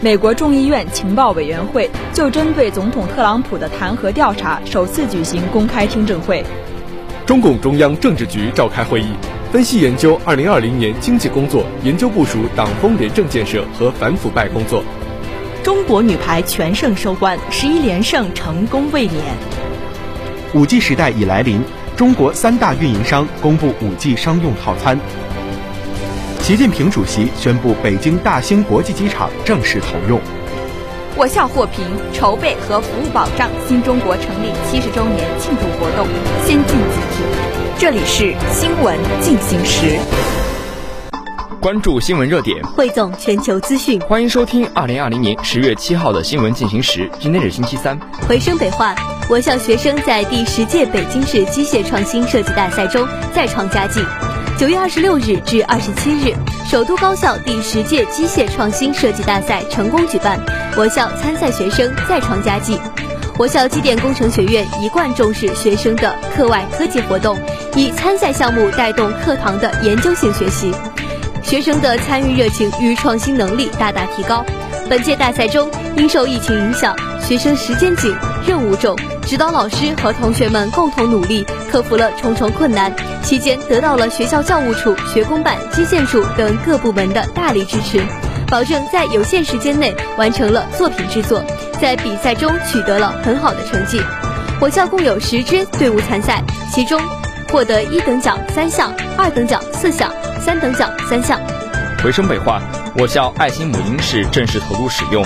美国众议院情报委员会就针对总统特朗普的弹劾调查首次举行公开听证会。中共中央政治局召开会议，分析研究2020年经济工作，研究部署党风廉政建设和反腐败工作。中国女排全胜收官，十一连胜成功卫冕。五 G 时代已来临，中国三大运营商公布五 G 商用套餐。习近平主席宣布北京大兴国际机场正式投用。我校获评筹备和服务保障新中国成立七十周年庆祝活动先进集体。这里是新闻进行时，关注新闻热点，汇总全球资讯。欢迎收听二零二零年十月七号的新闻进行时。今天是星期三。回声北化，我校学生在第十届北京市机械创新设计大赛中再创佳绩。九月二十六日至二十七日，首都高校第十届机械创新设计大赛成功举办，我校参赛学生再创佳绩。我校机电工程学院一贯重视学生的课外科技活动，以参赛项目带动课堂的研究性学习，学生的参与热情与创新能力大大提高。本届大赛中，因受疫情影响，学生时间紧、任务重，指导老师和同学们共同努力，克服了重重困难。期间得到了学校教务处、学工办、基建处等各部门的大力支持，保证在有限时间内完成了作品制作，在比赛中取得了很好的成绩。我校共有十支队伍参赛，其中获得一等奖三项，二等奖四项，三等奖三项。回声北化，我校爱心母婴室正式投入使用。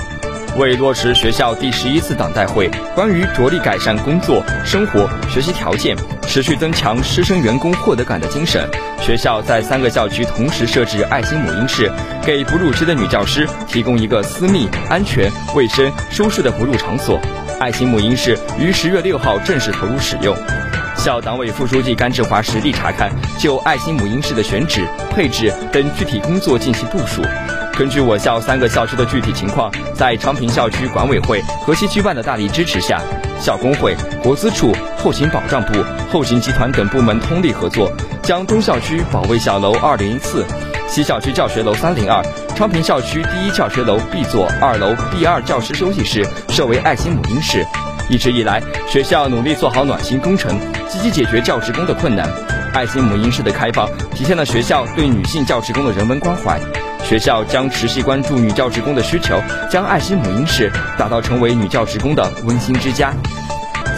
为落实学校第十一次党代会关于着力改善工作、生活、学习条件、持续增强师生员工获得感的精神，学校在三个校区同时设置爱心母婴室，给哺乳期的女教师提供一个私密、安全、卫生、舒适的哺乳场所。爱心母婴室于十月六号正式投入使用。校党委副书记甘志华实地查看，就爱心母婴室的选址、配置等具体工作进行部署。根据我校三个校区的具体情况，在昌平校区管委会和其区办的大力支持下，校工会、国资处、后勤保障部、后勤集团等部门通力合作，将东校区保卫小楼二零一四、西校区教学楼三零二、昌平校区第一教学楼 B 座二楼 B 二教师休息室设为爱心母婴室。一直以来，学校努力做好暖心工程，积极解决教职工的困难。爱心母婴室的开放，体现了学校对女性教职工的人文关怀。学校将持续关注女教职工的需求，将爱心母婴室打造成为女教职工的温馨之家。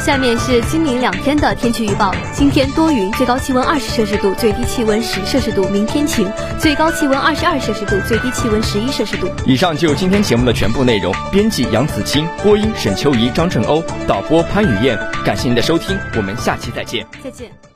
下面是今明两天的天气预报：今天多云，最高气温二十摄氏度，最低气温十摄氏度；明天晴，最高气温二十二摄氏度，最低气温十一摄氏度。以上就是今天节目的全部内容。编辑杨子清，播音沈秋怡、张振欧，导播潘雨燕。感谢您的收听，我们下期再见。再见。